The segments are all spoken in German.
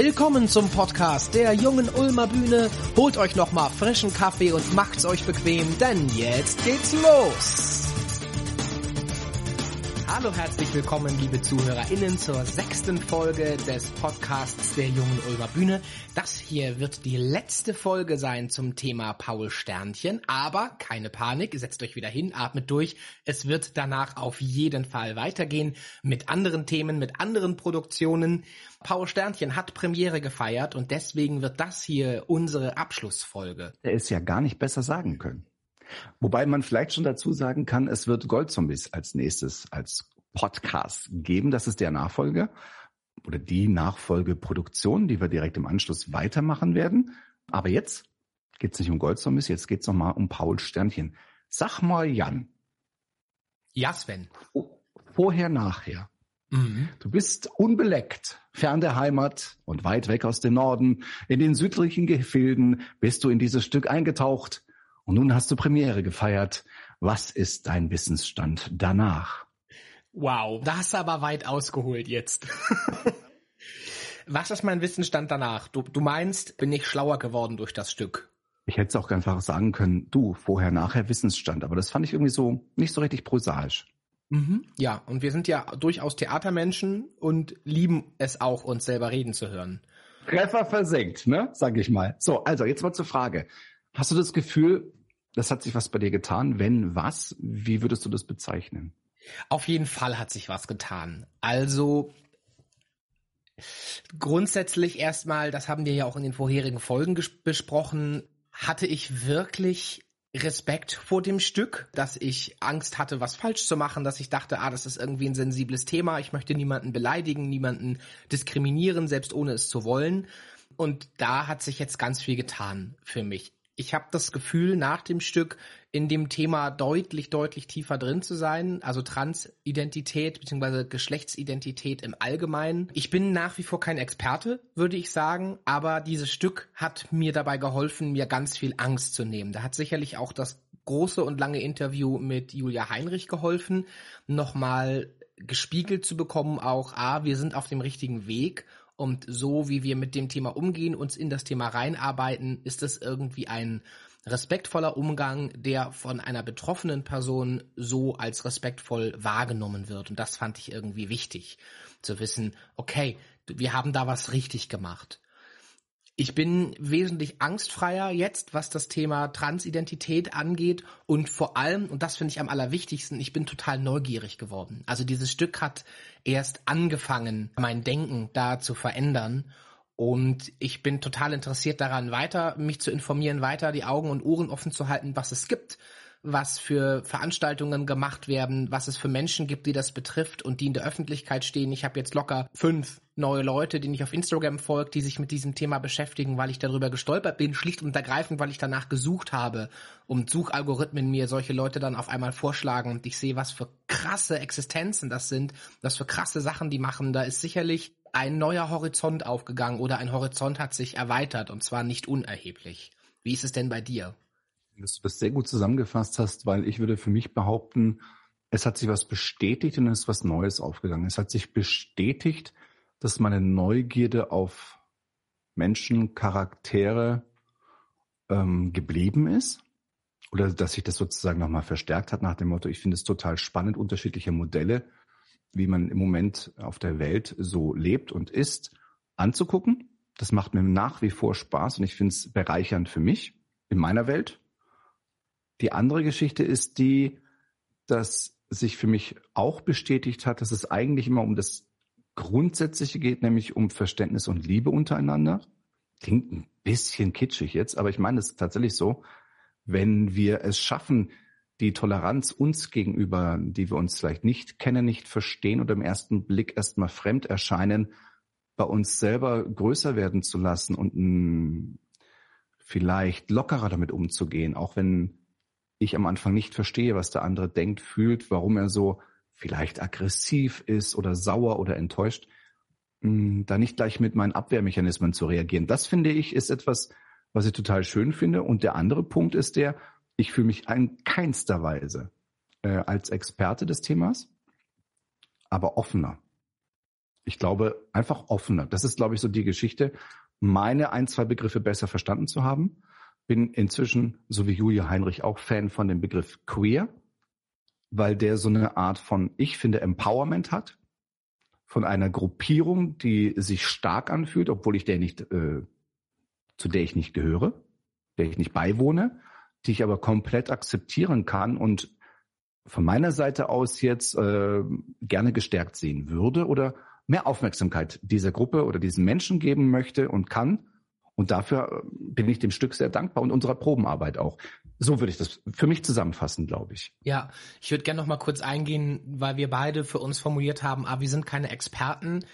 Willkommen zum Podcast der jungen Ulmer Bühne. Holt euch nochmal frischen Kaffee und macht's euch bequem, denn jetzt geht's los. Hallo, herzlich willkommen, liebe ZuhörerInnen, zur sechsten Folge des Podcasts der Jungen Ulmer Bühne. Das hier wird die letzte Folge sein zum Thema Paul Sternchen, aber keine Panik, setzt euch wieder hin, atmet durch. Es wird danach auf jeden Fall weitergehen mit anderen Themen, mit anderen Produktionen. Paul Sternchen hat Premiere gefeiert und deswegen wird das hier unsere Abschlussfolge. Er ist ja gar nicht besser sagen können. Wobei man vielleicht schon dazu sagen kann, es wird Goldzombies als nächstes als Podcast geben. Das ist der Nachfolger oder die Nachfolgeproduktion, die wir direkt im Anschluss weitermachen werden. Aber jetzt geht es nicht um Goldzombies, jetzt geht es nochmal um Paul Sternchen. Sag mal, Jan. Ja, Sven. Vorher, nachher. Mhm. Du bist unbeleckt, fern der Heimat und weit weg aus dem Norden. In den südlichen Gefilden bist du in dieses Stück eingetaucht. Und nun hast du Premiere gefeiert. Was ist dein Wissensstand danach? Wow, da hast du aber weit ausgeholt jetzt. Was ist mein Wissensstand danach? Du, du meinst, bin ich schlauer geworden durch das Stück? Ich hätte es auch einfach sagen können, du, vorher, nachher Wissensstand. Aber das fand ich irgendwie so nicht so richtig prosaisch. Mhm. Ja, und wir sind ja durchaus Theatermenschen und lieben es auch, uns selber reden zu hören. Treffer versenkt, ne? Sag ich mal. So, also jetzt mal zur Frage. Hast du das Gefühl, das hat sich was bei dir getan? Wenn was, wie würdest du das bezeichnen? Auf jeden Fall hat sich was getan. Also grundsätzlich erstmal, das haben wir ja auch in den vorherigen Folgen besprochen, hatte ich wirklich Respekt vor dem Stück, dass ich Angst hatte, was falsch zu machen, dass ich dachte, ah, das ist irgendwie ein sensibles Thema, ich möchte niemanden beleidigen, niemanden diskriminieren, selbst ohne es zu wollen. Und da hat sich jetzt ganz viel getan für mich ich habe das Gefühl, nach dem Stück in dem Thema deutlich, deutlich tiefer drin zu sein, also Transidentität bzw. Geschlechtsidentität im Allgemeinen. Ich bin nach wie vor kein Experte, würde ich sagen, aber dieses Stück hat mir dabei geholfen, mir ganz viel Angst zu nehmen. Da hat sicherlich auch das große und lange Interview mit Julia Heinrich geholfen, nochmal gespiegelt zu bekommen, auch, ah, wir sind auf dem richtigen Weg und so wie wir mit dem Thema umgehen, uns in das Thema reinarbeiten, ist es irgendwie ein respektvoller Umgang, der von einer betroffenen Person so als respektvoll wahrgenommen wird. Und das fand ich irgendwie wichtig, zu wissen, okay, wir haben da was richtig gemacht. Ich bin wesentlich angstfreier jetzt, was das Thema Transidentität angeht und vor allem, und das finde ich am allerwichtigsten, ich bin total neugierig geworden. Also dieses Stück hat erst angefangen, mein Denken da zu verändern und ich bin total interessiert daran, weiter mich zu informieren, weiter die Augen und Ohren offen zu halten, was es gibt, was für Veranstaltungen gemacht werden, was es für Menschen gibt, die das betrifft und die in der Öffentlichkeit stehen. Ich habe jetzt locker fünf neue Leute, denen ich auf Instagram folge, die sich mit diesem Thema beschäftigen, weil ich darüber gestolpert bin, schlicht und ergreifend, weil ich danach gesucht habe und Suchalgorithmen mir solche Leute dann auf einmal vorschlagen und ich sehe, was für krasse Existenzen das sind, was für krasse Sachen die machen. Da ist sicherlich ein neuer Horizont aufgegangen oder ein Horizont hat sich erweitert und zwar nicht unerheblich. Wie ist es denn bei dir? Dass du das sehr gut zusammengefasst hast, weil ich würde für mich behaupten, es hat sich was bestätigt und es ist was Neues aufgegangen. Es hat sich bestätigt, dass meine Neugierde auf Menschen, Charaktere ähm, geblieben ist oder dass sich das sozusagen nochmal verstärkt hat nach dem Motto, ich finde es total spannend, unterschiedliche Modelle, wie man im Moment auf der Welt so lebt und ist, anzugucken. Das macht mir nach wie vor Spaß und ich finde es bereichernd für mich in meiner Welt die andere Geschichte ist die, dass sich für mich auch bestätigt hat, dass es eigentlich immer um das Grundsätzliche geht, nämlich um Verständnis und Liebe untereinander. Klingt ein bisschen kitschig jetzt, aber ich meine es tatsächlich so. Wenn wir es schaffen, die Toleranz uns gegenüber, die wir uns vielleicht nicht kennen, nicht verstehen oder im ersten Blick erstmal fremd erscheinen, bei uns selber größer werden zu lassen und mh, hm, vielleicht lockerer damit umzugehen, auch wenn ich am Anfang nicht verstehe, was der andere denkt, fühlt, warum er so vielleicht aggressiv ist oder sauer oder enttäuscht, hm, da nicht gleich mit meinen Abwehrmechanismen zu reagieren. Das finde ich ist etwas, was ich total schön finde. Und der andere Punkt ist der, ich fühle mich in keinster Weise äh, als Experte des Themas, aber offener. Ich glaube, einfach offener. Das ist, glaube ich, so die Geschichte, meine ein, zwei Begriffe besser verstanden zu haben. Bin inzwischen, so wie Julia Heinrich, auch Fan von dem Begriff queer, weil der so eine Art von, ich finde, Empowerment hat. Von einer Gruppierung, die sich stark anfühlt, obwohl ich der nicht, äh, zu der ich nicht gehöre, der ich nicht beiwohne, die ich aber komplett akzeptieren kann und von meiner Seite aus jetzt äh, gerne gestärkt sehen würde oder mehr Aufmerksamkeit dieser Gruppe oder diesen Menschen geben möchte und kann. Und dafür äh, bin ich dem Stück sehr dankbar und unserer Probenarbeit auch. So würde ich das für mich zusammenfassen, glaube ich. Ja, ich würde gerne noch mal kurz eingehen, weil wir beide für uns formuliert haben, ah, wir sind keine Experten.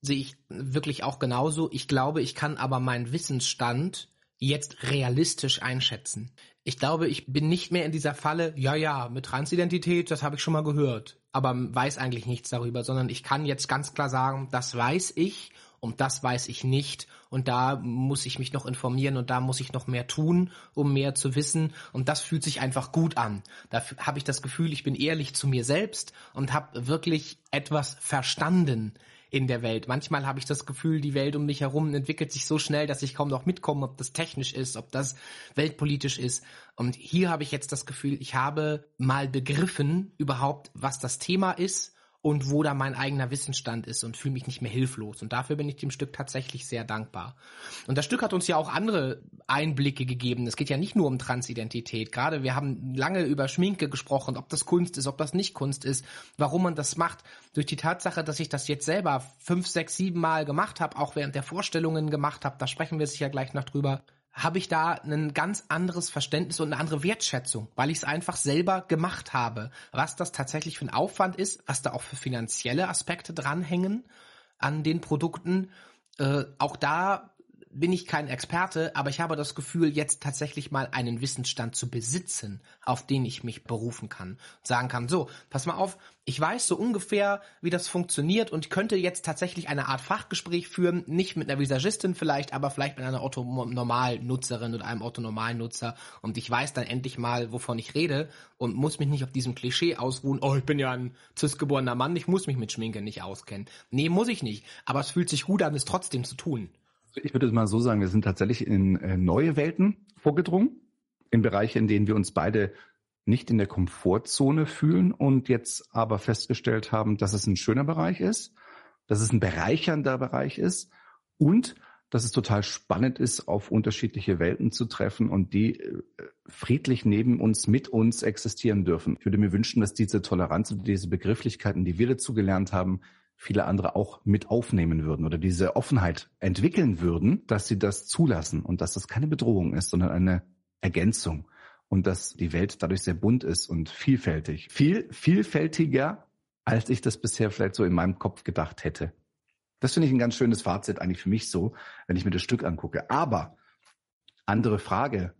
Sehe ich wirklich auch genauso. Ich glaube, ich kann aber meinen Wissensstand jetzt realistisch einschätzen. Ich glaube, ich bin nicht mehr in dieser Falle, ja, ja, mit Transidentität, das habe ich schon mal gehört, aber weiß eigentlich nichts darüber, sondern ich kann jetzt ganz klar sagen, das weiß ich und das weiß ich nicht und da muss ich mich noch informieren und da muss ich noch mehr tun, um mehr zu wissen und das fühlt sich einfach gut an. Da habe ich das Gefühl, ich bin ehrlich zu mir selbst und habe wirklich etwas verstanden in der Welt. Manchmal habe ich das Gefühl, die Welt um mich herum entwickelt sich so schnell, dass ich kaum noch mitkomme, ob das technisch ist, ob das weltpolitisch ist. Und hier habe ich jetzt das Gefühl, ich habe mal begriffen überhaupt, was das Thema ist und wo da mein eigener Wissensstand ist und fühle mich nicht mehr hilflos. Und dafür bin ich dem Stück tatsächlich sehr dankbar. Und das Stück hat uns ja auch andere Einblicke gegeben. Es geht ja nicht nur um Transidentität. Gerade wir haben lange über Schminke gesprochen, ob das Kunst ist, ob das nicht Kunst ist, warum man das macht. Durch die Tatsache, dass ich das jetzt selber fünf, sechs, sieben Mal gemacht habe, auch während der Vorstellungen gemacht habe, da sprechen wir sicher gleich noch drüber, habe ich da ein ganz anderes Verständnis und eine andere Wertschätzung, weil ich es einfach selber gemacht habe. Was das tatsächlich für ein Aufwand ist, was da auch für finanzielle Aspekte dranhängen an den Produkten. Äh, auch da bin ich kein Experte, aber ich habe das Gefühl, jetzt tatsächlich mal einen Wissensstand zu besitzen, auf den ich mich berufen kann. Sagen kann, so, pass mal auf, ich weiß so ungefähr, wie das funktioniert und könnte jetzt tatsächlich eine Art Fachgespräch führen, nicht mit einer Visagistin vielleicht, aber vielleicht mit einer Otto-Normalnutzerin oder einem Otto-Normalnutzer und ich weiß dann endlich mal, wovon ich rede und muss mich nicht auf diesem Klischee ausruhen, oh, ich bin ja ein cis-geborener Mann, ich muss mich mit Schminke nicht auskennen. Nee, muss ich nicht, aber es fühlt sich gut an, es trotzdem zu tun. Ich würde mal so sagen, wir sind tatsächlich in äh, neue Welten vorgedrungen, in Bereiche, in denen wir uns beide nicht in der Komfortzone fühlen und jetzt aber festgestellt haben, dass es ein schöner Bereich ist, dass es ein bereichernder Bereich ist und dass es total spannend ist, auf unterschiedliche Welten zu treffen und die äh, friedlich neben uns, mit uns existieren dürfen. Ich würde mir wünschen, dass diese Toleranz und diese Begrifflichkeiten, die wir dazu gelernt haben, viele andere auch mit aufnehmen würden oder diese Offenheit entwickeln würden, dass sie das zulassen und dass das keine Bedrohung ist, sondern eine Ergänzung und dass die Welt dadurch sehr bunt ist und vielfältig. Viel, vielfältiger, als ich das bisher vielleicht so in meinem Kopf gedacht hätte. Das finde ich ein ganz schönes Fazit eigentlich für mich so, wenn ich mir das Stück angucke. Aber andere Frage.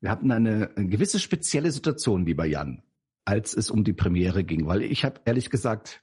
Wir hatten eine, eine gewisse spezielle Situation, lieber Jan, als es um die Premiere ging, weil ich habe ehrlich gesagt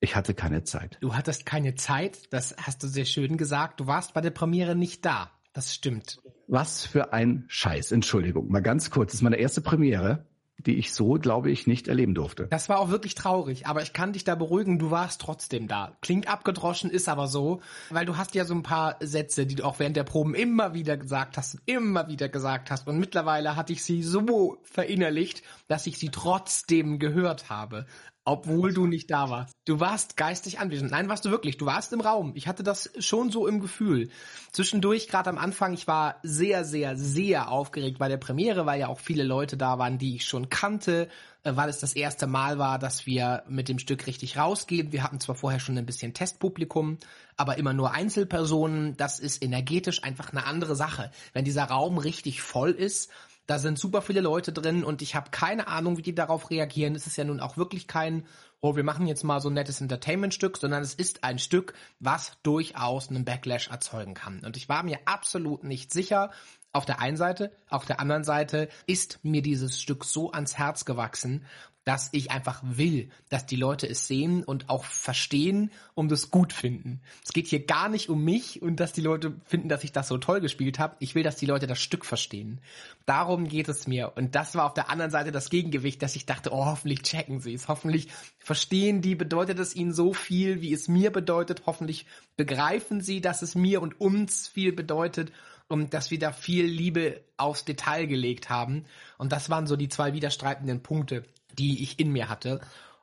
ich hatte keine Zeit. Du hattest keine Zeit, das hast du sehr schön gesagt. Du warst bei der Premiere nicht da. Das stimmt. Was für ein Scheiß. Entschuldigung, mal ganz kurz. Das ist meine erste Premiere, die ich so, glaube ich, nicht erleben durfte. Das war auch wirklich traurig, aber ich kann dich da beruhigen, du warst trotzdem da. Klingt abgedroschen, ist aber so, weil du hast ja so ein paar Sätze, die du auch während der Proben immer wieder gesagt hast und immer wieder gesagt hast und mittlerweile hatte ich sie so verinnerlicht, dass ich sie trotzdem gehört habe obwohl du nicht da warst. Du warst geistig anwesend. Nein, warst du wirklich. Du warst im Raum. Ich hatte das schon so im Gefühl. Zwischendurch, gerade am Anfang, ich war sehr, sehr, sehr aufgeregt bei der Premiere, weil ja auch viele Leute da waren, die ich schon kannte, äh, weil es das erste Mal war, dass wir mit dem Stück richtig rausgehen. Wir hatten zwar vorher schon ein bisschen Testpublikum, aber immer nur Einzelpersonen. Das ist energetisch einfach eine andere Sache. Wenn dieser Raum richtig voll ist, da sind super viele Leute drin und ich habe keine Ahnung, wie die darauf reagieren. Es ist ja nun auch wirklich kein, oh, wir machen jetzt mal so ein nettes Entertainment-Stück, sondern es ist ein Stück, was durchaus einen Backlash erzeugen kann. Und ich war mir absolut nicht sicher, auf der einen Seite, auf der anderen Seite ist mir dieses Stück so ans Herz gewachsen, dass ich einfach will, dass die Leute es sehen und auch verstehen und es gut finden. Es geht hier gar nicht um mich und dass die Leute finden, dass ich das so toll gespielt habe. Ich will, dass die Leute das Stück verstehen. Darum geht es mir. Und das war auf der anderen Seite das Gegengewicht, dass ich dachte, oh, hoffentlich checken sie es. Hoffentlich verstehen die, bedeutet es ihnen so viel, wie es mir bedeutet. Hoffentlich begreifen sie, dass es mir und uns viel bedeutet und dass wir da viel Liebe aufs Detail gelegt haben. Und das waren so die zwei widerstreitenden Punkte die ich in mir hatte.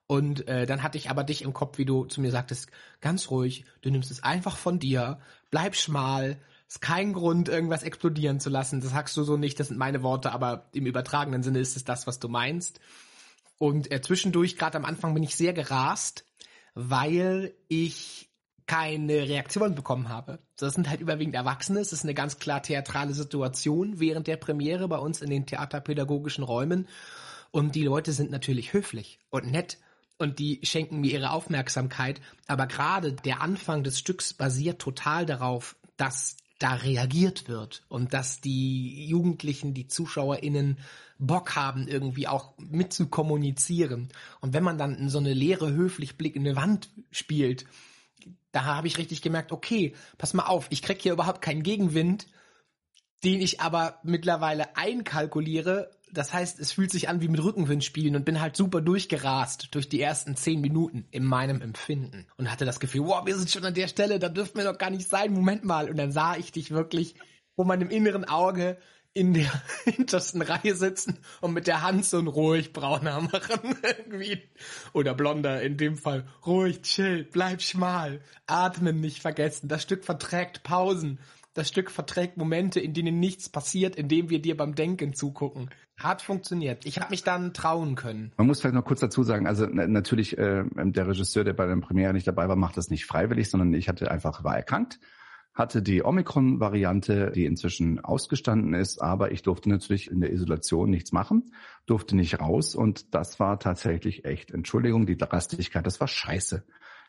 Und äh, dann hatte ich aber dich im Kopf, wie du zu mir sagtest, ganz ruhig, du nimmst es einfach von dir, bleib schmal, ist kein Grund, irgendwas explodieren zu lassen. Das sagst du so nicht, das sind meine Worte, aber im übertragenen Sinne ist es das, was du meinst. Und äh, zwischendurch, gerade am Anfang, bin ich sehr gerast, weil ich keine Reaktion bekommen habe. Das sind halt überwiegend Erwachsene. Es ist eine ganz klar theatrale Situation während der Premiere bei uns in den theaterpädagogischen Räumen. Und die Leute sind natürlich höflich und nett und die schenken mir ihre Aufmerksamkeit. Aber gerade der Anfang des Stücks basiert total darauf, dass da reagiert wird und dass die Jugendlichen, die ZuschauerInnen Bock haben, irgendwie auch mit zu kommunizieren. Und wenn man dann in so eine leere, höflich blickende Wand spielt, da habe ich richtig gemerkt, okay, pass mal auf, ich krieg hier überhaupt keinen Gegenwind, den ich aber mittlerweile einkalkuliere das heißt, es fühlt sich an wie mit Rückenwind spielen und bin halt super durchgerast durch die ersten zehn Minuten in meinem Empfinden und hatte das Gefühl, wow, wir sind schon an der Stelle, da dürfen wir doch gar nicht sein, Moment mal. Und dann sah ich dich wirklich vor meinem inneren Auge in der hintersten Reihe sitzen und mit der Hand so ein ruhig brauner machen irgendwie. Oder blonder in dem Fall. Ruhig chill bleib schmal. Atmen nicht vergessen. Das Stück verträgt Pausen. Das Stück verträgt Momente, in denen nichts passiert, indem wir dir beim Denken zugucken. Hat funktioniert. Ich habe mich dann trauen können. Man muss vielleicht noch kurz dazu sagen, also natürlich äh, der Regisseur, der bei der Premiere nicht dabei war, macht das nicht freiwillig, sondern ich hatte einfach war erkrankt hatte die Omikron-Variante, die inzwischen ausgestanden ist, aber ich durfte natürlich in der Isolation nichts machen, durfte nicht raus und das war tatsächlich echt, Entschuldigung, die Drastigkeit, das war scheiße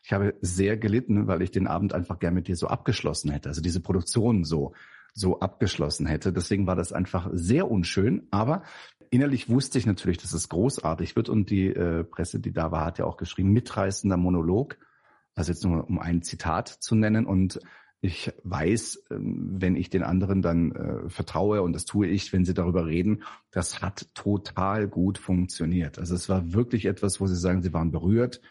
ich habe sehr gelitten, weil ich den Abend einfach gern mit dir so abgeschlossen hätte, also diese Produktion so so abgeschlossen hätte. Deswegen war das einfach sehr unschön, aber innerlich wusste ich natürlich, dass es großartig wird. Und die äh, Presse, die da war, hat ja auch geschrieben, mitreißender Monolog, also jetzt nur um ein Zitat zu nennen. Und ich weiß, ähm, wenn ich den anderen dann äh, vertraue, und das tue ich, wenn sie darüber reden, das hat total gut funktioniert. Also es war wirklich etwas, wo sie sagen, sie waren berührt,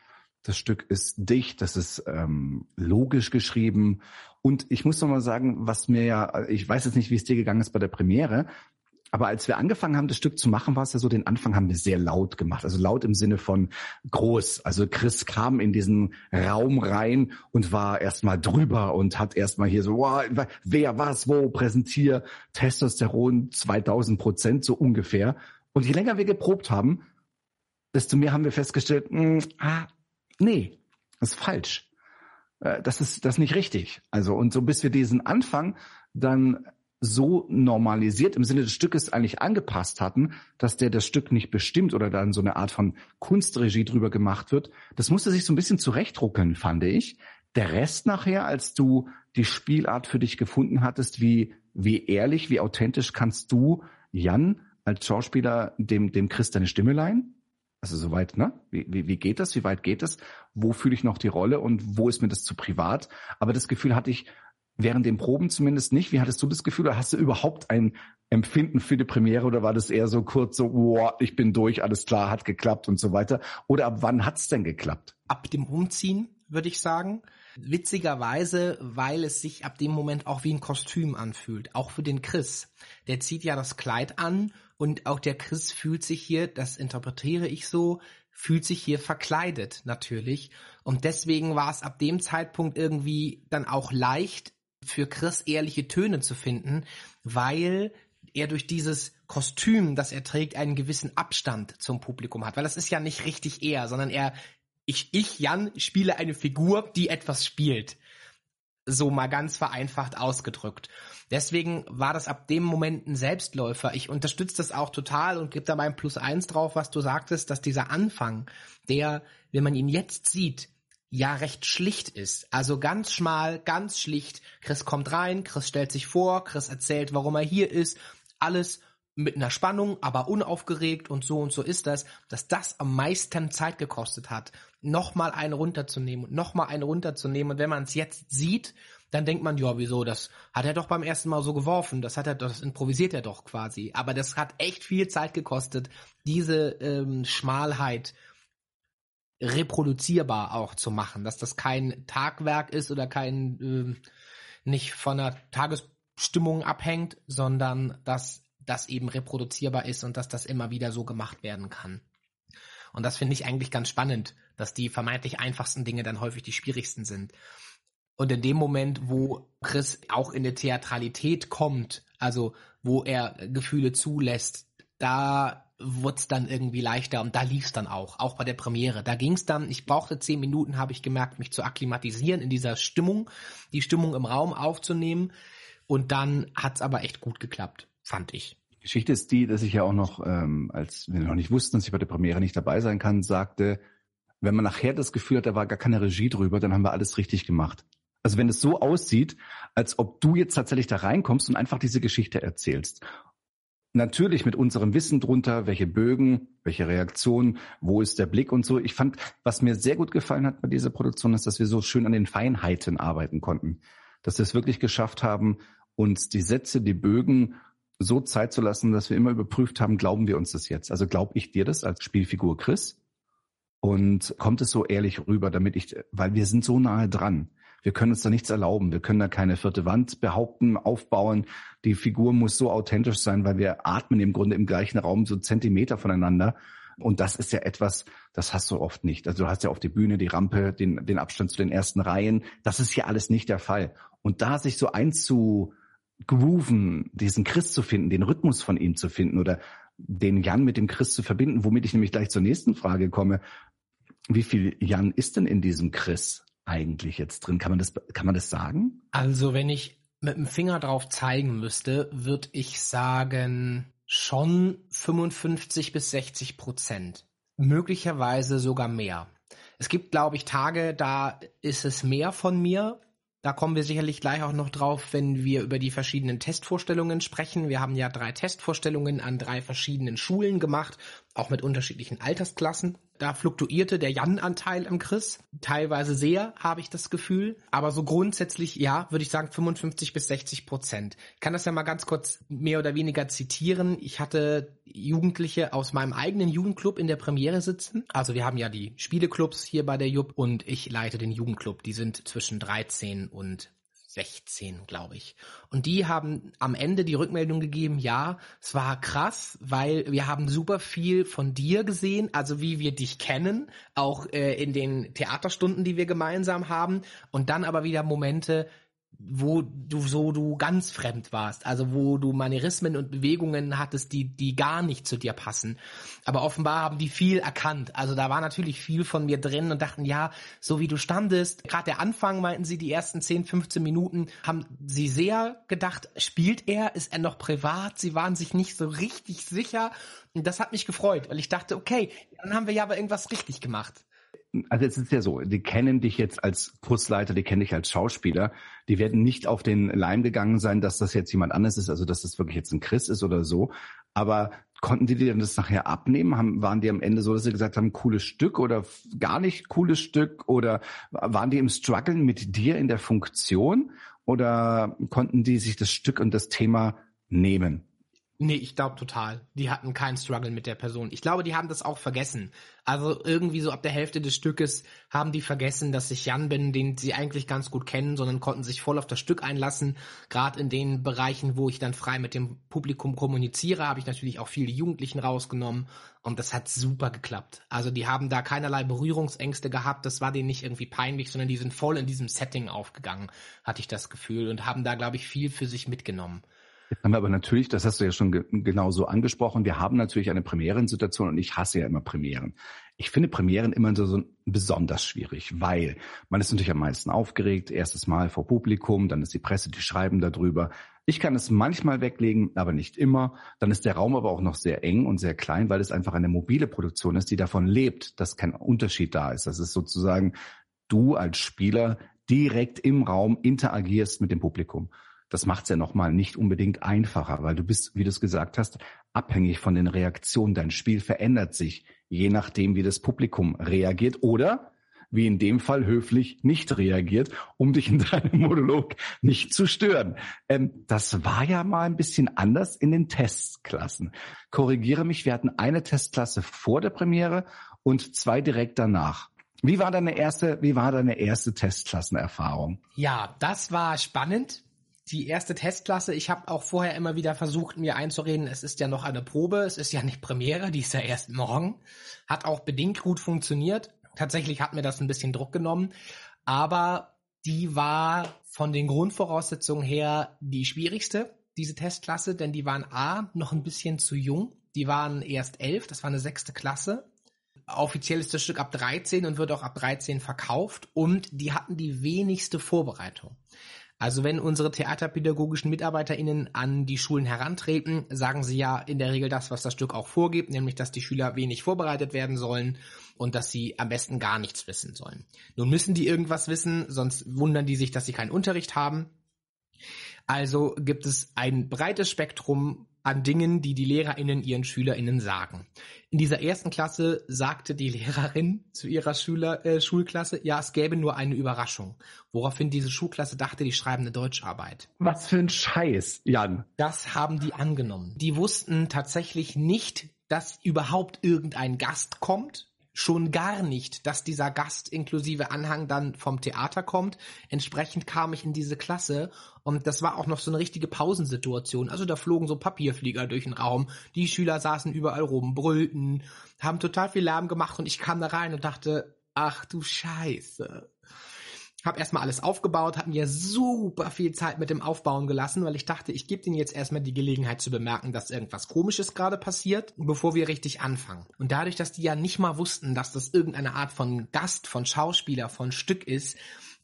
das Stück ist dicht, das ist ähm, logisch geschrieben. Und ich muss noch mal sagen, was mir ja, ich weiß jetzt nicht, wie es dir gegangen ist bei der Premiere, aber als wir angefangen haben, das Stück zu machen, war es ja so, den Anfang haben wir sehr laut gemacht. Also laut im Sinne von groß. Also Chris kam in diesen Raum rein und war erstmal drüber und hat erstmal hier so, wow, wer was wo präsentiert, Testosteron 2000 Prozent so ungefähr. Und je länger wir geprobt haben, desto mehr haben wir festgestellt, mh, hm, ah, nee, das ist falsch. Äh, das ist das ist nicht richtig. Also und so bis wir diesen Anfang dann so normalisiert im Sinne des Stückes eigentlich angepasst hatten, dass der das Stück nicht bestimmt oder dann so eine Art von Kunstregie drüber gemacht wird. Das musste sich so ein bisschen zurechtruckeln, fand ich. Der Rest nachher, als du die Spielart für dich gefunden hattest, wie, wie ehrlich, wie authentisch kannst du, Jan, als Schauspieler dem, dem Christ deine Stimme leihen? Also soweit, ne? Wie, wie, wie geht das? Wie weit geht es? Wo fühle ich noch die Rolle und wo ist mir das zu privat? Aber das Gefühl hatte ich während den Proben zumindest nicht. Wie hattest du das Gefühl? Oder hast du überhaupt ein Empfinden für die Premiere oder war das eher so kurz so, wow, ich bin durch, alles klar, hat geklappt und so weiter? Oder ab wann hat's denn geklappt? Ab dem Umziehen, würde ich sagen. Witzigerweise, weil es sich ab dem Moment auch wie ein Kostüm anfühlt. Auch für den Chris. Der zieht ja das Kleid an und auch der Chris fühlt sich hier, das interpretiere ich so, fühlt sich hier verkleidet natürlich. Und deswegen war es ab dem Zeitpunkt irgendwie dann auch leicht für Chris ehrliche Töne zu finden, weil er durch dieses Kostüm, das er trägt, einen gewissen Abstand zum Publikum hat. Weil das ist ja nicht richtig er, sondern er, ich, ich, Jan, spiele eine Figur, die etwas spielt. So mal ganz vereinfacht ausgedrückt. Deswegen war das ab dem Moment ein Selbstläufer. Ich unterstütze das auch total und gebe da mein Plus eins drauf, was du sagtest, dass dieser Anfang, der, wenn man ihn jetzt sieht, ja recht schlicht ist. Also ganz schmal, ganz schlicht. Chris kommt rein, Chris stellt sich vor, Chris erzählt, warum er hier ist. Alles mit einer Spannung, aber unaufgeregt und so und so ist das, dass das am meisten Zeit gekostet hat, nochmal eine runterzunehmen und nochmal eine runterzunehmen. Und wenn man es jetzt sieht, dann denkt man, ja, wieso, das hat er doch beim ersten Mal so geworfen, das hat er, das improvisiert er doch quasi. Aber das hat echt viel Zeit gekostet, diese ähm, Schmalheit reproduzierbar auch zu machen, dass das kein Tagwerk ist oder kein ähm, nicht von der Tagesstimmung abhängt, sondern dass das eben reproduzierbar ist und dass das immer wieder so gemacht werden kann. Und das finde ich eigentlich ganz spannend, dass die vermeintlich einfachsten Dinge dann häufig die schwierigsten sind. Und in dem Moment, wo Chris auch in der Theatralität kommt, also wo er Gefühle zulässt, da wird's dann irgendwie leichter und da lief's dann auch, auch bei der Premiere. Da ging's dann, ich brauchte zehn Minuten, habe ich gemerkt, mich zu akklimatisieren in dieser Stimmung, die Stimmung im Raum aufzunehmen und dann hat's aber echt gut geklappt fand ich. Geschichte ist die, dass ich ja auch noch, ähm, als wir noch nicht wussten, dass ich bei der Premiere nicht dabei sein kann, sagte, wenn man nachher das Gefühl hat, da war gar keine Regie drüber, dann haben wir alles richtig gemacht. Also wenn es so aussieht, als ob du jetzt tatsächlich da reinkommst und einfach diese Geschichte erzählst. Natürlich mit unserem Wissen drunter, welche Bögen, welche Reaktionen, wo ist der Blick und so. Ich fand, was mir sehr gut gefallen hat bei dieser Produktion, ist, dass wir so schön an den Feinheiten arbeiten konnten. Dass wir es wirklich geschafft haben, uns die Sätze, die Bögen so Zeit zu lassen, dass wir immer überprüft haben, glauben wir uns das jetzt? Also glaube ich dir das als Spielfigur Chris? Und kommt es so ehrlich rüber, damit ich, weil wir sind so nahe dran. Wir können uns da nichts erlauben. Wir können da keine vierte Wand behaupten, aufbauen. Die Figur muss so authentisch sein, weil wir atmen im Grunde im gleichen Raum so Zentimeter voneinander. Und das ist ja etwas, das hast du oft nicht. Also du hast ja auf die Bühne, die Rampe, den, den Abstand zu den ersten Reihen. Das ist hier alles nicht der Fall. Und da sich so einzu, grooven, diesen Chris zu finden, den Rhythmus von ihm zu finden oder den Jan mit dem Chris zu verbinden, womit ich nämlich gleich zur nächsten Frage komme. Wie viel Jan ist denn in diesem Chris eigentlich jetzt drin? Kann man das, kann man das sagen? Also wenn ich mit dem Finger drauf zeigen müsste, würde ich sagen schon 55 bis 60 Prozent. Möglicherweise sogar mehr. Es gibt, glaube ich, Tage, da ist es mehr von mir, da kommen wir sicherlich gleich auch noch drauf, wenn wir über die verschiedenen Testvorstellungen sprechen. Wir haben ja drei Testvorstellungen an drei verschiedenen Schulen gemacht, auch mit unterschiedlichen Altersklassen. Da fluktuierte der Jan-Anteil im Chris. Teilweise sehr, habe ich das Gefühl. Aber so grundsätzlich, ja, würde ich sagen 55 bis 60 Prozent. Ich kann das ja mal ganz kurz mehr oder weniger zitieren. Ich hatte Jugendliche aus meinem eigenen Jugendclub in der Premiere sitzen. Also wir haben ja die Spieleclubs hier bei der JUB und ich leite den Jugendclub. Die sind zwischen 13 und 16, glaube ich. Und die haben am Ende die Rückmeldung gegeben, ja, es war krass, weil wir haben super viel von dir gesehen, also wie wir dich kennen, auch äh, in den Theaterstunden, die wir gemeinsam haben. Und dann aber wieder Momente, wo du so du ganz fremd warst, also wo du Manierismen und Bewegungen hattest, die die gar nicht zu dir passen. Aber offenbar haben die viel erkannt. Also da war natürlich viel von mir drin und dachten, ja, so wie du standest, gerade der Anfang meinten sie die ersten 10, 15 Minuten haben sie sehr gedacht, spielt er, ist er noch privat? Sie waren sich nicht so richtig sicher und das hat mich gefreut, weil ich dachte, okay, dann haben wir ja aber irgendwas richtig gemacht also es ist ja so, die kennen dich jetzt als Kursleiter, die kennen dich als Schauspieler, die werden nicht auf den Leim gegangen sein, dass das jetzt jemand anderes ist, also dass das wirklich jetzt ein Chris ist oder so. Aber konnten die dir das nachher abnehmen? Haben, waren die am Ende so, dass sie gesagt haben, cooles Stück oder gar nicht cooles Stück? Oder waren die im Struggeln mit dir in der Funktion? Oder konnten die sich das Stück und das Thema nehmen? Nee, ich glaube total. Die hatten keinen Struggle mit der Person. Ich glaube, die haben das auch vergessen. Also irgendwie so ab der Hälfte des Stückes haben die vergessen, dass ich Jan bin, den sie eigentlich ganz gut kennen, sondern konnten sich voll auf das Stück einlassen. Gerade in den Bereichen, wo ich dann frei mit dem Publikum kommuniziere, habe ich natürlich auch viele Jugendlichen rausgenommen und das hat super geklappt. Also die haben da keinerlei Berührungsängste gehabt, das war denen nicht irgendwie peinlich, sondern die sind voll in diesem Setting aufgegangen, hatte ich das Gefühl und haben da, glaube ich, viel für sich mitgenommen. Jetzt haben wir aber natürlich, das hast du ja schon ge genauso angesprochen, wir haben natürlich eine Premierensituation und ich hasse ja immer Premieren. Ich finde Premieren immer so, so besonders schwierig, weil man ist natürlich am meisten aufgeregt, erstes Mal vor Publikum, dann ist die Presse, die schreiben darüber. Ich kann es manchmal weglegen, aber nicht immer. Dann ist der Raum aber auch noch sehr eng und sehr klein, weil es einfach eine mobile Produktion ist, die davon lebt, dass kein Unterschied da ist. Das ist sozusagen du als Spieler direkt im Raum interagierst mit dem Publikum. Das macht es ja nochmal nicht unbedingt einfacher, weil du bist, wie du es gesagt hast, abhängig von den Reaktionen. Dein Spiel verändert sich, je nachdem, wie das Publikum reagiert oder wie in dem Fall höflich nicht reagiert, um dich in deinem Monolog nicht zu stören. Ähm, das war ja mal ein bisschen anders in den Testklassen. Korrigiere mich, wir hatten eine Testklasse vor der Premiere und zwei direkt danach. Wie war deine erste, wie war deine erste Testklassenerfahrung? Ja, das war spannend. Die erste Testklasse, ich habe auch vorher immer wieder versucht, mir einzureden, es ist ja noch eine Probe, es ist ja nicht Premiere, die ist ja erst morgen. Hat auch bedingt gut funktioniert. Tatsächlich hat mir das ein bisschen Druck genommen, aber die war von den Grundvoraussetzungen her die schwierigste, diese Testklasse, denn die waren A, noch ein bisschen zu jung. Die waren erst elf, das war eine sechste Klasse. Offiziell ist das Stück ab 13 und wird auch ab 13 verkauft und die hatten die wenigste Vorbereitung. Also wenn unsere theaterpädagogischen MitarbeiterInnen an die Schulen herantreten, sagen sie ja in der Regel das, was das Stück auch vorgibt, nämlich dass die Schüler wenig vorbereitet werden sollen und dass sie am besten gar nichts wissen sollen. Nun müssen die irgendwas wissen, sonst wundern die sich, dass sie keinen Unterricht haben. Also gibt es ein breites Spektrum an Dingen, die die LehrerInnen ihren SchülerInnen sagen. In dieser ersten Klasse sagte die Lehrerin zu ihrer Schüler, äh, Schulklasse, ja, es gäbe nur eine Überraschung. Woraufhin diese Schulklasse dachte, die schreiben eine Deutscharbeit. Was für ein Scheiß, Jan. Das haben die angenommen. Die wussten tatsächlich nicht, dass überhaupt irgendein Gast kommt schon gar nicht, dass dieser Gast inklusive Anhang dann vom Theater kommt. Entsprechend kam ich in diese Klasse und das war auch noch so eine richtige Pausensituation. Also da flogen so Papierflieger durch den Raum. Die Schüler saßen überall rum, brüllten, haben total viel Lärm gemacht und ich kam da rein und dachte, ach du Scheiße. Hab erstmal alles aufgebaut, hab mir super viel Zeit mit dem Aufbauen gelassen, weil ich dachte, ich gebe denen jetzt erstmal die Gelegenheit zu bemerken, dass irgendwas komisches gerade passiert, bevor wir richtig anfangen. Und dadurch, dass die ja nicht mal wussten, dass das irgendeine Art von Gast, von Schauspieler, von Stück ist,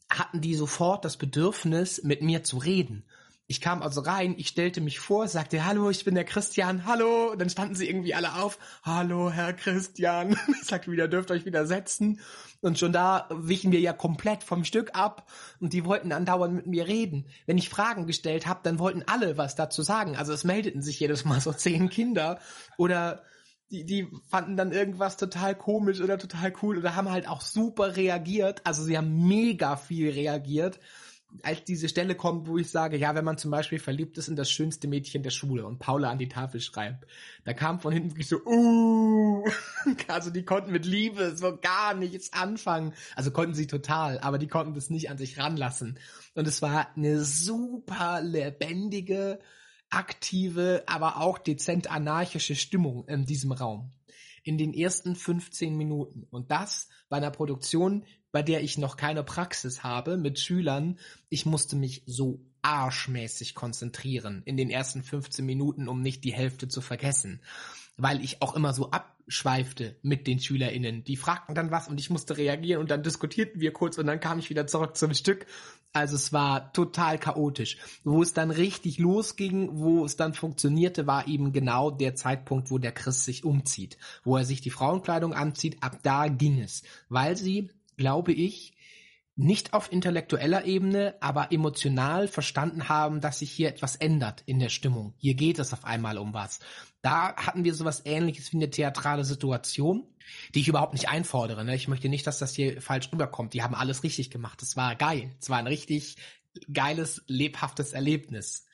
hatten die sofort das Bedürfnis, mit mir zu reden. Ich kam also rein, ich stellte mich vor, sagte, hallo, ich bin der Christian, hallo. Und dann standen sie irgendwie alle auf, hallo, Herr Christian. Ich sagte wieder, dürft euch wieder setzen. Und schon da wichen wir ja komplett vom Stück ab und die wollten andauernd mit mir reden. Wenn ich Fragen gestellt habe, dann wollten alle was dazu sagen. Also es meldeten sich jedes Mal so zehn Kinder oder die, die fanden dann irgendwas total komisch oder total cool oder haben halt auch super reagiert. Also sie haben mega viel reagiert als diese Stelle kommt, wo ich sage, ja, wenn man zum Beispiel verliebt ist in das schönste Mädchen der Schule und Paula an die Tafel schreibt, da kam von hinten wirklich so, uh, also die konnten mit Liebe so gar nichts anfangen. Also konnten sie total, aber die konnten das nicht an sich ranlassen. Und es war eine super lebendige, aktive, aber auch dezent anarchische Stimmung in diesem Raum. In den ersten 15 Minuten. Und das bei einer Produktion, bei der ich noch keine Praxis habe mit Schülern. Ich musste mich so arschmäßig konzentrieren in den ersten 15 Minuten, um nicht die Hälfte zu vergessen. Weil ich auch immer so abschweifte mit den SchülerInnen. Die fragten dann was und ich musste reagieren und dann diskutierten wir kurz und dann kam ich wieder zurück zum Stück. Also es war total chaotisch. Wo es dann richtig losging, wo es dann funktionierte, war eben genau der Zeitpunkt, wo der Chris sich umzieht. Wo er sich die Frauenkleidung anzieht, ab da ging es. Weil sie glaube ich, nicht auf intellektueller Ebene, aber emotional verstanden haben, dass sich hier etwas ändert in der Stimmung. Hier geht es auf einmal um was. Da hatten wir sowas ähnliches wie eine theatrale Situation, die ich überhaupt nicht einfordere. Ne? Ich möchte nicht, dass das hier falsch rüberkommt. Die haben alles richtig gemacht. Das war geil. Es war ein richtig geiles, lebhaftes Erlebnis.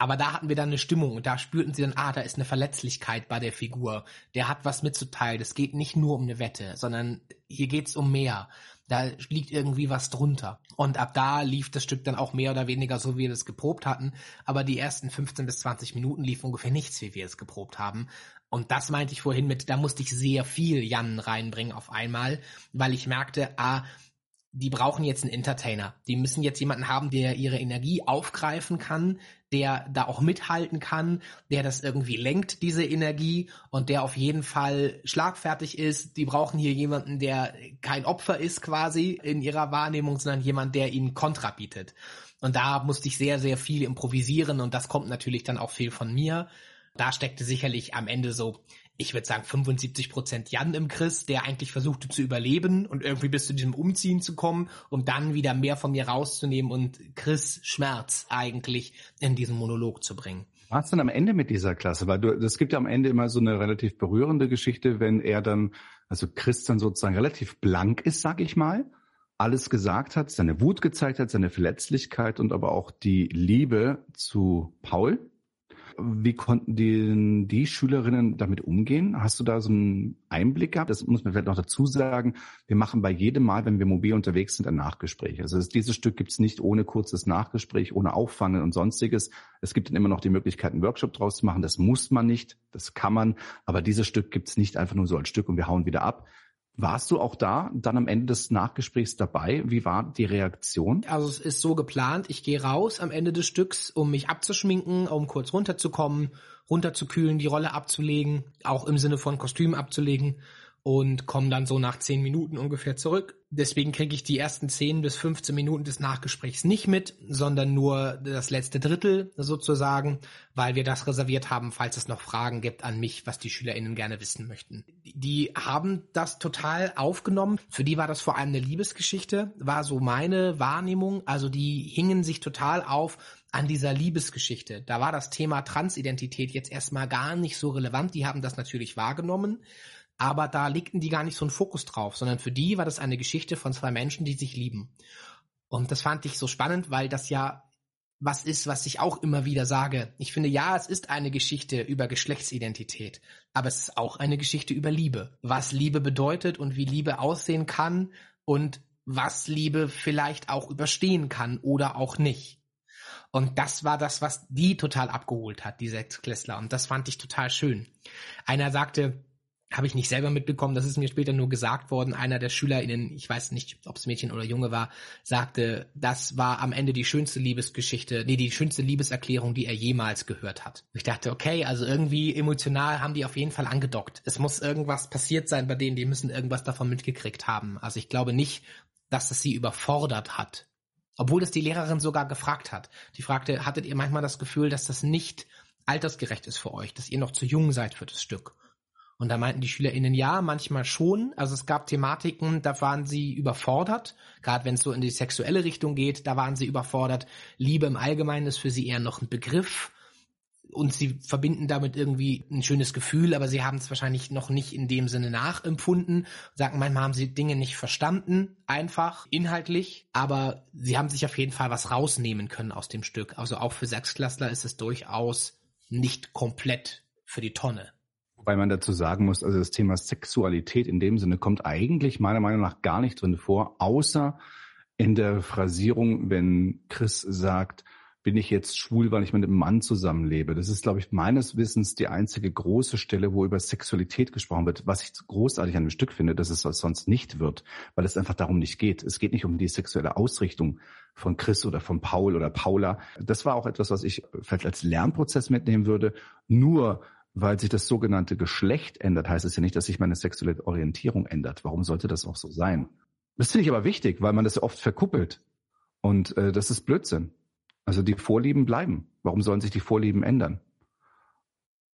Aber da hatten wir dann eine Stimmung und da spürten sie dann, ah, da ist eine Verletzlichkeit bei der Figur. Der hat was mitzuteilen. Es geht nicht nur um eine Wette, sondern hier geht's um mehr. Da liegt irgendwie was drunter. Und ab da lief das Stück dann auch mehr oder weniger so, wie wir es geprobt hatten. Aber die ersten 15 bis 20 Minuten lief ungefähr nichts, wie wir es geprobt haben. Und das meinte ich vorhin mit, da musste ich sehr viel Jan reinbringen auf einmal, weil ich merkte, ah, die brauchen jetzt einen Entertainer. Die müssen jetzt jemanden haben, der ihre Energie aufgreifen kann, der da auch mithalten kann, der das irgendwie lenkt, diese Energie und der auf jeden Fall schlagfertig ist. Die brauchen hier jemanden, der kein Opfer ist quasi in ihrer Wahrnehmung, sondern jemand, der ihnen Kontra bietet. Und da musste ich sehr, sehr viel improvisieren und das kommt natürlich dann auch viel von mir. Da steckte sicherlich am Ende so ich würde sagen 75 Prozent Jan im Chris, der eigentlich versuchte zu überleben und irgendwie bis zu diesem Umziehen zu kommen, um dann wieder mehr von mir rauszunehmen und Chris Schmerz eigentlich in diesen Monolog zu bringen. Was denn am Ende mit dieser Klasse? Weil du, das gibt ja am Ende immer so eine relativ berührende Geschichte, wenn er dann, also Chris dann sozusagen relativ blank ist, sag ich mal, alles gesagt hat, seine Wut gezeigt hat, seine Verletzlichkeit und aber auch die Liebe zu Paul wie konnten die, die Schülerinnen damit umgehen? Hast du da so einen Einblick gehabt? Das muss man vielleicht noch dazu sagen. Wir machen bei jedem Mal, wenn wir mobil unterwegs sind, ein Nachgespräch. Also dieses Stück gibt es nicht ohne kurzes Nachgespräch, ohne Auffangen und sonstiges. Es gibt dann immer noch die Möglichkeit, einen Workshop draus zu machen. Das muss man nicht, das kann man. Aber dieses Stück gibt es nicht einfach nur so als Stück und wir hauen wieder ab. Warst du auch da, dann am Ende des Nachgesprächs dabei? Wie war die Reaktion? Also es ist so geplant, ich gehe raus am Ende des Stücks, um mich abzuschminken, um kurz runterzukommen, runterzukühlen, die Rolle abzulegen, auch im Sinne von Kostüm abzulegen und komme dann so nach zehn Minuten ungefähr zurück. Deswegen kriege ich die ersten zehn bis 15 Minuten des Nachgesprächs nicht mit, sondern nur das letzte Drittel sozusagen, weil wir das reserviert haben, falls es noch Fragen gibt an mich, was die SchülerInnen gerne wissen möchten. Die haben das total aufgenommen. Für die war das vor allem eine Liebesgeschichte, war so meine Wahrnehmung. Also die hingen sich total auf an dieser Liebesgeschichte. Da war das Thema Transidentität jetzt erstmal gar nicht so relevant. Die haben das natürlich wahrgenommen aber da legten die gar nicht so einen Fokus drauf, sondern für die war das eine Geschichte von zwei Menschen, die sich lieben. Und das fand ich so spannend, weil das ja was ist, was ich auch immer wieder sage. Ich finde, ja, es ist eine Geschichte über Geschlechtsidentität, aber es ist auch eine Geschichte über Liebe. Was Liebe bedeutet und wie Liebe aussehen kann und was Liebe vielleicht auch überstehen kann oder auch nicht. Und das war das, was die total abgeholt hat, die Sechsklässler. Und das fand ich total schön. Einer sagte, habe ich nicht selber mitbekommen, das ist mir später nur gesagt worden. Einer der SchülerInnen, ich weiß nicht, ob es Mädchen oder Junge war, sagte, das war am Ende die schönste Liebesgeschichte, nee, die schönste Liebeserklärung, die er jemals gehört hat. Ich dachte, okay, also irgendwie emotional haben die auf jeden Fall angedockt. Es muss irgendwas passiert sein bei denen, die müssen irgendwas davon mitgekriegt haben. Also ich glaube nicht, dass das sie überfordert hat. Obwohl das die Lehrerin sogar gefragt hat. Die fragte, hattet ihr manchmal das Gefühl, dass das nicht altersgerecht ist für euch, dass ihr noch zu jung seid für das Stück? Und da meinten die SchülerInnen ja, manchmal schon. Also es gab Thematiken, da waren sie überfordert. Gerade wenn es so in die sexuelle Richtung geht, da waren sie überfordert. Liebe im Allgemeinen ist für sie eher noch ein Begriff. Und sie verbinden damit irgendwie ein schönes Gefühl, aber sie haben es wahrscheinlich noch nicht in dem Sinne nachempfunden. Sagen, manchmal haben sie Dinge nicht verstanden, einfach, inhaltlich. Aber sie haben sich auf jeden Fall was rausnehmen können aus dem Stück. Also auch für Sechsklassler ist es durchaus nicht komplett für die Tonne. Weil man dazu sagen muss, also das Thema Sexualität in dem Sinne kommt eigentlich meiner Meinung nach gar nicht drin vor, außer in der Phrasierung, wenn Chris sagt, bin ich jetzt schwul, weil ich mit einem Mann zusammenlebe. Das ist, glaube ich, meines Wissens die einzige große Stelle, wo über Sexualität gesprochen wird, was ich großartig an dem Stück finde, dass es sonst nicht wird, weil es einfach darum nicht geht. Es geht nicht um die sexuelle Ausrichtung von Chris oder von Paul oder Paula. Das war auch etwas, was ich vielleicht als Lernprozess mitnehmen würde. Nur weil sich das sogenannte Geschlecht ändert, heißt es ja nicht, dass sich meine sexuelle Orientierung ändert. Warum sollte das auch so sein? Das finde ich aber wichtig, weil man das oft verkuppelt. Und äh, das ist Blödsinn. Also die Vorlieben bleiben. Warum sollen sich die Vorlieben ändern?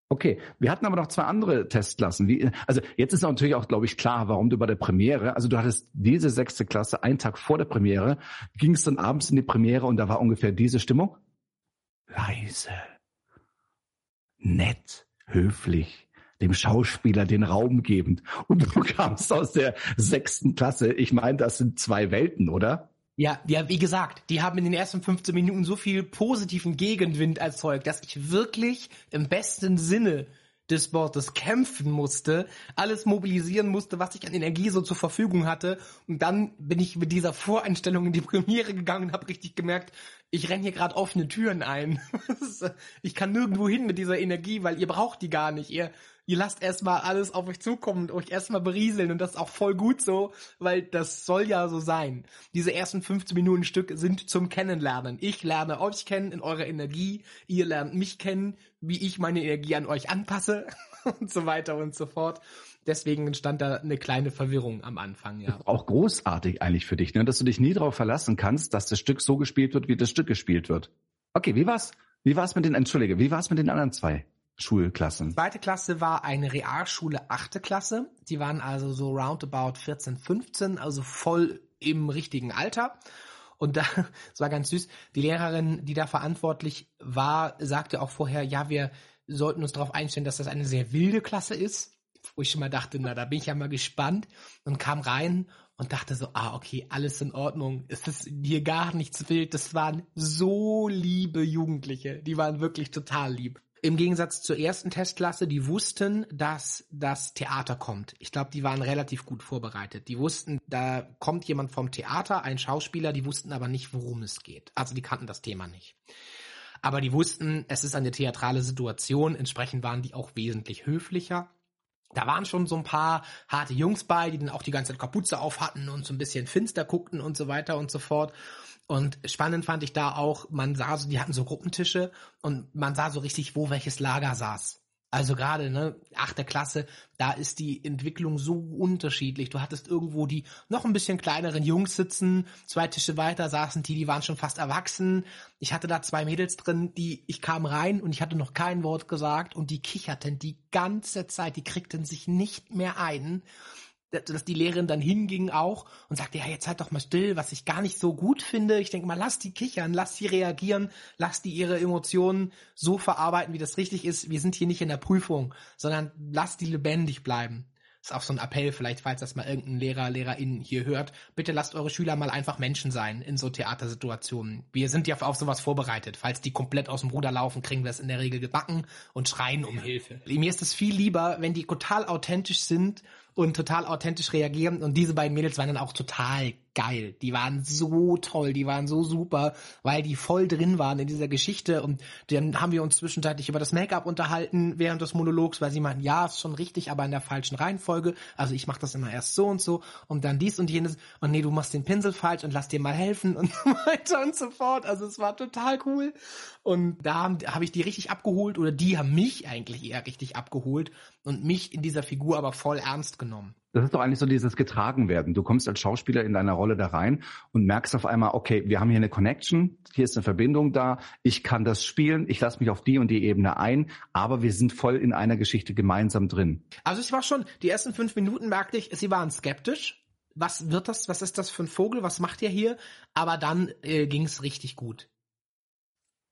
Okay, wir hatten aber noch zwei andere Testklassen. Wie, also jetzt ist natürlich auch, glaube ich, klar, warum du bei der Premiere, also du hattest diese sechste Klasse einen Tag vor der Premiere, ging es dann abends in die Premiere und da war ungefähr diese Stimmung. Leise. Nett höflich, dem Schauspieler den Raum gebend. Und du kamst aus der sechsten Klasse. Ich meine, das sind zwei Welten, oder? Ja, ja, wie gesagt, die haben in den ersten 15 Minuten so viel positiven Gegenwind erzeugt, dass ich wirklich im besten Sinne des Wortes kämpfen musste, alles mobilisieren musste, was ich an Energie so zur Verfügung hatte. Und dann bin ich mit dieser Voreinstellung in die Premiere gegangen und habe richtig gemerkt, ich renne hier gerade offene Türen ein. ich kann nirgendwo hin mit dieser Energie, weil ihr braucht die gar nicht. Ihr, ihr lasst erstmal alles auf euch zukommen und euch erstmal berieseln und das ist auch voll gut so, weil das soll ja so sein. Diese ersten 15 Minuten Stück sind zum Kennenlernen. Ich lerne euch kennen in eurer Energie, ihr lernt mich kennen, wie ich meine Energie an euch anpasse und so weiter und so fort. Deswegen entstand da eine kleine Verwirrung am Anfang, ja. Auch großartig eigentlich für dich, ne? dass du dich nie darauf verlassen kannst, dass das Stück so gespielt wird, wie das Stück gespielt wird. Okay, wie war's? Wie war's mit den, entschuldige, wie war's mit den anderen zwei? Schulklassen? Zweite Klasse war eine Realschule, achte Klasse. Die waren also so roundabout 14, 15, also voll im richtigen Alter. Und da, es war ganz süß, die Lehrerin, die da verantwortlich war, sagte auch vorher, ja, wir sollten uns darauf einstellen, dass das eine sehr wilde Klasse ist. Wo ich schon mal dachte, na, da bin ich ja mal gespannt. Und kam rein und dachte so, ah, okay, alles in Ordnung. Es ist hier gar nichts wild. Das waren so liebe Jugendliche. Die waren wirklich total lieb. Im Gegensatz zur ersten Testklasse, die wussten, dass das Theater kommt. Ich glaube, die waren relativ gut vorbereitet. Die wussten, da kommt jemand vom Theater, ein Schauspieler, die wussten aber nicht, worum es geht. Also die kannten das Thema nicht. Aber die wussten, es ist eine theatrale Situation, entsprechend waren die auch wesentlich höflicher. Da waren schon so ein paar harte Jungs bei, die dann auch die ganze Zeit Kapuze auf hatten und so ein bisschen finster guckten und so weiter und so fort. Und spannend fand ich da auch, man sah so, die hatten so Gruppentische und man sah so richtig, wo welches Lager saß. Also gerade, ne, achte Klasse, da ist die Entwicklung so unterschiedlich. Du hattest irgendwo die noch ein bisschen kleineren Jungs sitzen, zwei Tische weiter saßen die, die waren schon fast erwachsen. Ich hatte da zwei Mädels drin, die, ich kam rein und ich hatte noch kein Wort gesagt und die kicherten die ganze Zeit, die kriegten sich nicht mehr ein dass die Lehrerin dann hinging auch und sagte, ja, jetzt halt doch mal still, was ich gar nicht so gut finde. Ich denke mal, lass die kichern, lass sie reagieren, lass die ihre Emotionen so verarbeiten, wie das richtig ist. Wir sind hier nicht in der Prüfung, sondern lass die lebendig bleiben ist auch so ein Appell, vielleicht, falls das mal irgendein Lehrer, Lehrerin hier hört. Bitte lasst eure Schüler mal einfach Menschen sein in so Theatersituationen. Wir sind ja auf sowas vorbereitet. Falls die komplett aus dem Ruder laufen, kriegen wir es in der Regel gebacken und schreien um Hilfe. Mir ist es viel lieber, wenn die total authentisch sind und total authentisch reagieren. Und diese beiden Mädels waren dann auch total geil. Die waren so toll, die waren so super, weil die voll drin waren in dieser Geschichte. Und dann haben wir uns zwischenzeitlich über das Make-up unterhalten während des Monologs, weil sie meinten, ja, ist schon richtig, aber in der falschen Reihenfolge. Also ich mache das immer erst so und so und dann dies und jenes. Und nee, du machst den Pinsel falsch und lass dir mal helfen und so weiter und so fort. Also es war total cool. Und da habe hab ich die richtig abgeholt oder die haben mich eigentlich eher richtig abgeholt und mich in dieser Figur aber voll ernst genommen. Das ist doch eigentlich so dieses Getragenwerden. Du kommst als Schauspieler in deiner Rolle da rein und merkst auf einmal, okay, wir haben hier eine Connection, hier ist eine Verbindung da, ich kann das spielen, ich lasse mich auf die und die Ebene ein, aber wir sind voll in einer Geschichte gemeinsam drin. Also ich war schon, die ersten fünf Minuten merkte ich, sie waren skeptisch. Was wird das, was ist das für ein Vogel, was macht ihr hier? Aber dann äh, ging es richtig gut.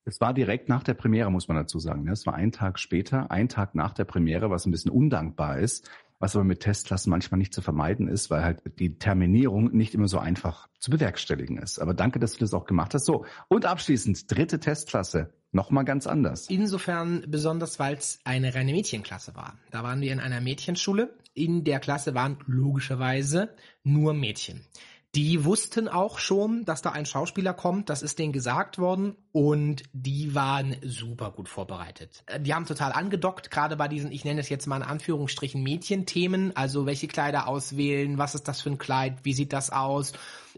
Es war direkt nach der Premiere, muss man dazu sagen. Es war ein Tag später, ein Tag nach der Premiere, was ein bisschen undankbar ist, was aber mit Testklassen manchmal nicht zu vermeiden ist, weil halt die Terminierung nicht immer so einfach zu bewerkstelligen ist. Aber danke, dass du das auch gemacht hast. So, und abschließend, dritte Testklasse. Nochmal ganz anders. Insofern besonders, weil es eine reine Mädchenklasse war. Da waren wir in einer Mädchenschule. In der Klasse waren logischerweise nur Mädchen. Die wussten auch schon, dass da ein Schauspieler kommt, das ist denen gesagt worden. Und die waren super gut vorbereitet. Die haben total angedockt, gerade bei diesen, ich nenne es jetzt mal in Anführungsstrichen Mädchenthemen, also welche Kleider auswählen, was ist das für ein Kleid, wie sieht das aus,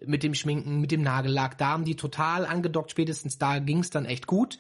mit dem Schminken, mit dem Nagellack, da haben die total angedockt, spätestens da ging's dann echt gut.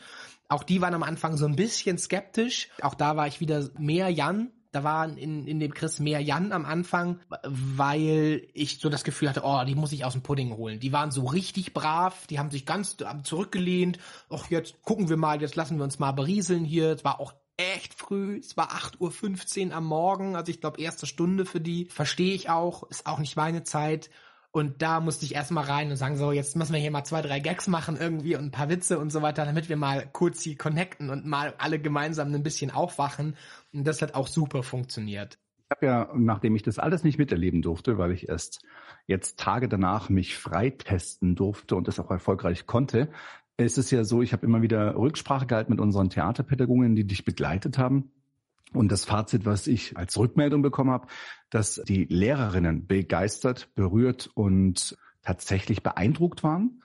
Auch die waren am Anfang so ein bisschen skeptisch. Auch da war ich wieder mehr Jan, da war in, in dem Chris mehr Jan am Anfang, weil ich so das Gefühl hatte, oh, die muss ich aus dem Pudding holen. Die waren so richtig brav, die haben sich ganz zurückgelehnt. Ach, jetzt gucken wir mal, jetzt lassen wir uns mal berieseln hier. Es war auch echt früh. Es war 8.15 Uhr am Morgen, also ich glaube erste Stunde für die. Verstehe ich auch, ist auch nicht meine Zeit. Und da musste ich erstmal rein und sagen, so, jetzt müssen wir hier mal zwei, drei Gags machen irgendwie und ein paar Witze und so weiter, damit wir mal kurz hier connecten und mal alle gemeinsam ein bisschen aufwachen. Und das hat auch super funktioniert. Ich habe ja, nachdem ich das alles nicht miterleben durfte, weil ich erst jetzt Tage danach mich freitesten durfte und das auch erfolgreich konnte, ist es ja so, ich habe immer wieder Rücksprache gehalten mit unseren Theaterpädagogen, die dich begleitet haben. Und das Fazit, was ich als Rückmeldung bekommen habe, dass die Lehrerinnen begeistert, berührt und tatsächlich beeindruckt waren.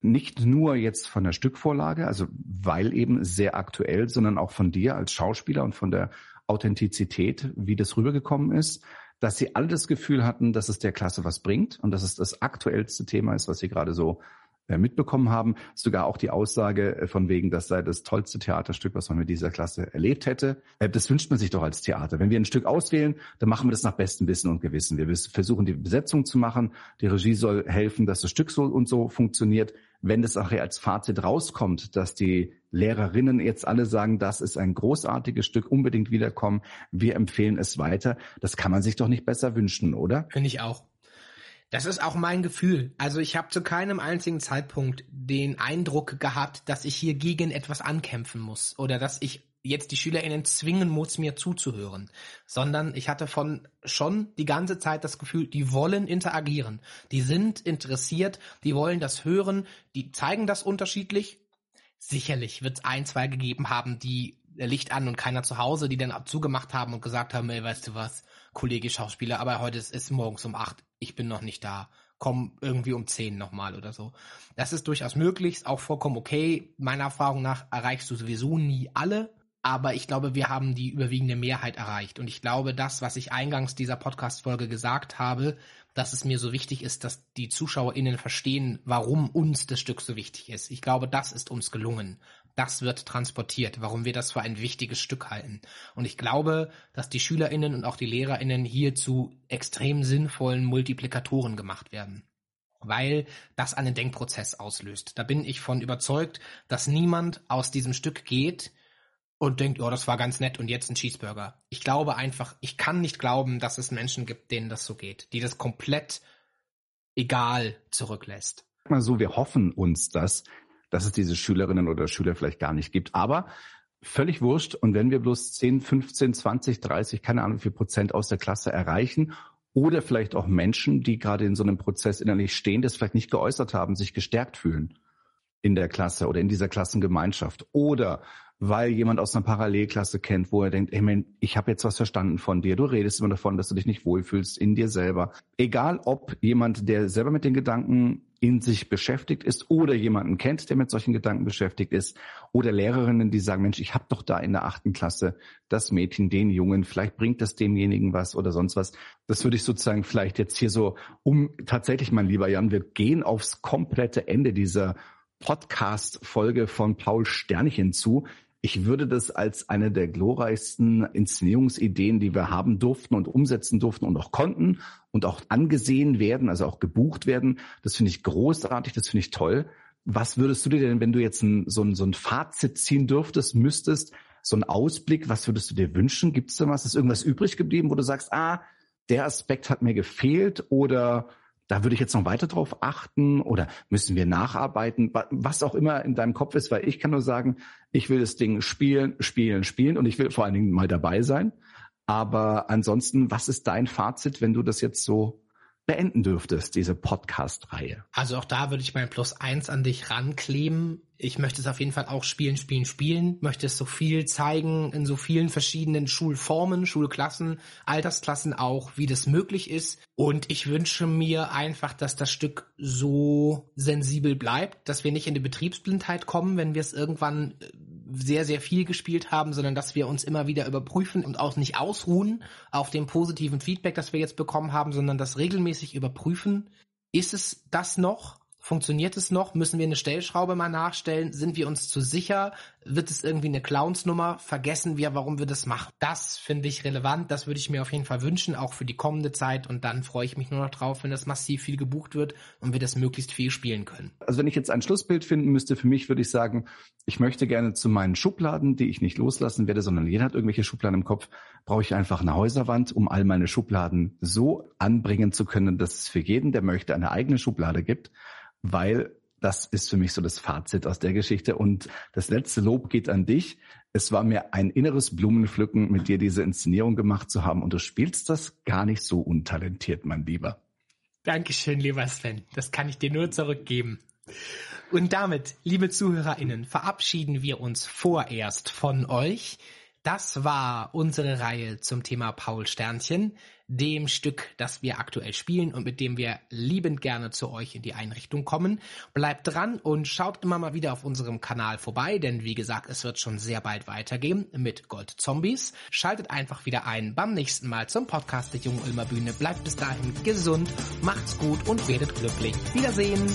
Nicht nur jetzt von der Stückvorlage, also weil eben sehr aktuell, sondern auch von dir als Schauspieler und von der Authentizität, wie das rübergekommen ist, dass sie alle das Gefühl hatten, dass es der Klasse was bringt und dass es das aktuellste Thema ist, was sie gerade so mitbekommen haben. Sogar auch die Aussage äh, von wegen, das sei das tollste Theaterstück, was man mit dieser Klasse erlebt hätte. Äh, das wünscht man sich doch als Theater. Wenn wir ein Stück auswählen, dann machen wir das nach bestem Wissen und Gewissen. Wir versuchen die Besetzung zu machen. Die Regie soll helfen, dass das Stück so und so funktioniert. Wenn das nachher als Fazit rauskommt, dass die Lehrerinnen jetzt alle sagen, das ist ein großartiges Stück, unbedingt wiederkommen, wir empfehlen es weiter, das kann man sich doch nicht besser wünschen, oder? Finde ich auch. Das ist auch mein Gefühl. Also ich habe zu keinem einzigen Zeitpunkt den Eindruck gehabt, dass ich hier gegen etwas ankämpfen muss oder dass ich jetzt die SchülerInnen zwingen muss, mir zuzuhören, sondern ich hatte von schon die ganze Zeit das Gefühl, die wollen interagieren, die sind interessiert, die wollen das hören, die zeigen das unterschiedlich. Sicherlich wird es ein, zwei gegeben haben, die Licht an und keiner zu Hause, die dann zugemacht haben und gesagt haben, ey, weißt du was, Kollege Schauspieler, aber heute ist es morgens um acht, ich bin noch nicht da. Komm irgendwie um zehn nochmal oder so. Das ist durchaus möglich, auch vollkommen okay. Meiner Erfahrung nach erreichst du sowieso nie alle, aber ich glaube, wir haben die überwiegende Mehrheit erreicht. Und ich glaube, das, was ich eingangs dieser Podcast-Folge gesagt habe, dass es mir so wichtig ist, dass die ZuschauerInnen verstehen, warum uns das Stück so wichtig ist. Ich glaube, das ist uns gelungen das wird transportiert, warum wir das für ein wichtiges Stück halten. Und ich glaube, dass die SchülerInnen und auch die LehrerInnen hier zu extrem sinnvollen Multiplikatoren gemacht werden. Weil das einen Denkprozess auslöst. Da bin ich von überzeugt, dass niemand aus diesem Stück geht und denkt, oh, das war ganz nett und jetzt ein Cheeseburger. Ich glaube einfach, ich kann nicht glauben, dass es Menschen gibt, denen das so geht, die das komplett egal zurücklässt. Mal so, wir hoffen uns das, dass es diese Schülerinnen oder Schüler vielleicht gar nicht gibt. Aber völlig wurscht. Und wenn wir bloß 10, 15, 20, 30, keine Ahnung wie viel Prozent aus der Klasse erreichen oder vielleicht auch Menschen, die gerade in so einem Prozess innerlich stehen, das vielleicht nicht geäußert haben, sich gestärkt fühlen in der Klasse oder in dieser Klassengemeinschaft oder weil jemand aus einer Parallelklasse kennt, wo er denkt, ey man, ich habe jetzt was verstanden von dir. Du redest immer davon, dass du dich nicht wohlfühlst in dir selber. Egal ob jemand, der selber mit den Gedanken in sich beschäftigt ist oder jemanden kennt, der mit solchen Gedanken beschäftigt ist oder Lehrerinnen, die sagen, Mensch, ich habe doch da in der achten Klasse das Mädchen, den Jungen, vielleicht bringt das demjenigen was oder sonst was. Das würde ich sozusagen vielleicht jetzt hier so, um tatsächlich, mein lieber Jan, wir gehen aufs komplette Ende dieser Podcast-Folge von Paul Sternchen zu. Ich würde das als eine der glorreichsten Inszenierungsideen, die wir haben durften und umsetzen durften und auch konnten und auch angesehen werden, also auch gebucht werden. Das finde ich großartig, das finde ich toll. Was würdest du dir denn, wenn du jetzt ein, so, ein, so ein Fazit ziehen dürftest, müsstest, so ein Ausblick, was würdest du dir wünschen? Gibt es da was? Ist irgendwas übrig geblieben, wo du sagst, ah, der Aspekt hat mir gefehlt oder da würde ich jetzt noch weiter drauf achten oder müssen wir nacharbeiten, was auch immer in deinem Kopf ist, weil ich kann nur sagen, ich will das Ding spielen, spielen, spielen und ich will vor allen Dingen mal dabei sein. Aber ansonsten, was ist dein Fazit, wenn du das jetzt so beenden dürftest, diese Podcast-Reihe? Also auch da würde ich mein Plus eins an dich rankleben. Ich möchte es auf jeden Fall auch spielen, spielen, spielen. Möchte es so viel zeigen in so vielen verschiedenen Schulformen, Schulklassen, Altersklassen auch, wie das möglich ist. Und ich wünsche mir einfach, dass das Stück so sensibel bleibt, dass wir nicht in die Betriebsblindheit kommen, wenn wir es irgendwann äh, sehr, sehr viel gespielt haben, sondern dass wir uns immer wieder überprüfen und auch nicht ausruhen auf dem positiven Feedback, das wir jetzt bekommen haben, sondern das regelmäßig überprüfen. Ist es das noch? Funktioniert es noch? Müssen wir eine Stellschraube mal nachstellen? Sind wir uns zu sicher? Wird es irgendwie eine Clownsnummer? Vergessen wir, warum wir das machen? Das finde ich relevant. Das würde ich mir auf jeden Fall wünschen, auch für die kommende Zeit. Und dann freue ich mich nur noch drauf, wenn das massiv viel gebucht wird und wir das möglichst viel spielen können. Also wenn ich jetzt ein Schlussbild finden müsste, für mich würde ich sagen, ich möchte gerne zu meinen Schubladen, die ich nicht loslassen werde, sondern jeder hat irgendwelche Schubladen im Kopf, brauche ich einfach eine Häuserwand, um all meine Schubladen so anbringen zu können, dass es für jeden, der möchte, eine eigene Schublade gibt weil das ist für mich so das Fazit aus der Geschichte. Und das letzte Lob geht an dich. Es war mir ein inneres Blumenpflücken, mit dir diese Inszenierung gemacht zu haben. Und du spielst das gar nicht so untalentiert, mein Lieber. Dankeschön, lieber Sven. Das kann ich dir nur zurückgeben. Und damit, liebe ZuhörerInnen, verabschieden wir uns vorerst von euch. Das war unsere Reihe zum Thema Paul Sternchen, dem Stück, das wir aktuell spielen und mit dem wir liebend gerne zu euch in die Einrichtung kommen. Bleibt dran und schaut immer mal wieder auf unserem Kanal vorbei, denn wie gesagt, es wird schon sehr bald weitergehen mit Gold Zombies. Schaltet einfach wieder ein beim nächsten Mal zum Podcast der Jungen Ulmer Bühne. Bleibt bis dahin gesund, macht's gut und werdet glücklich. Wiedersehen!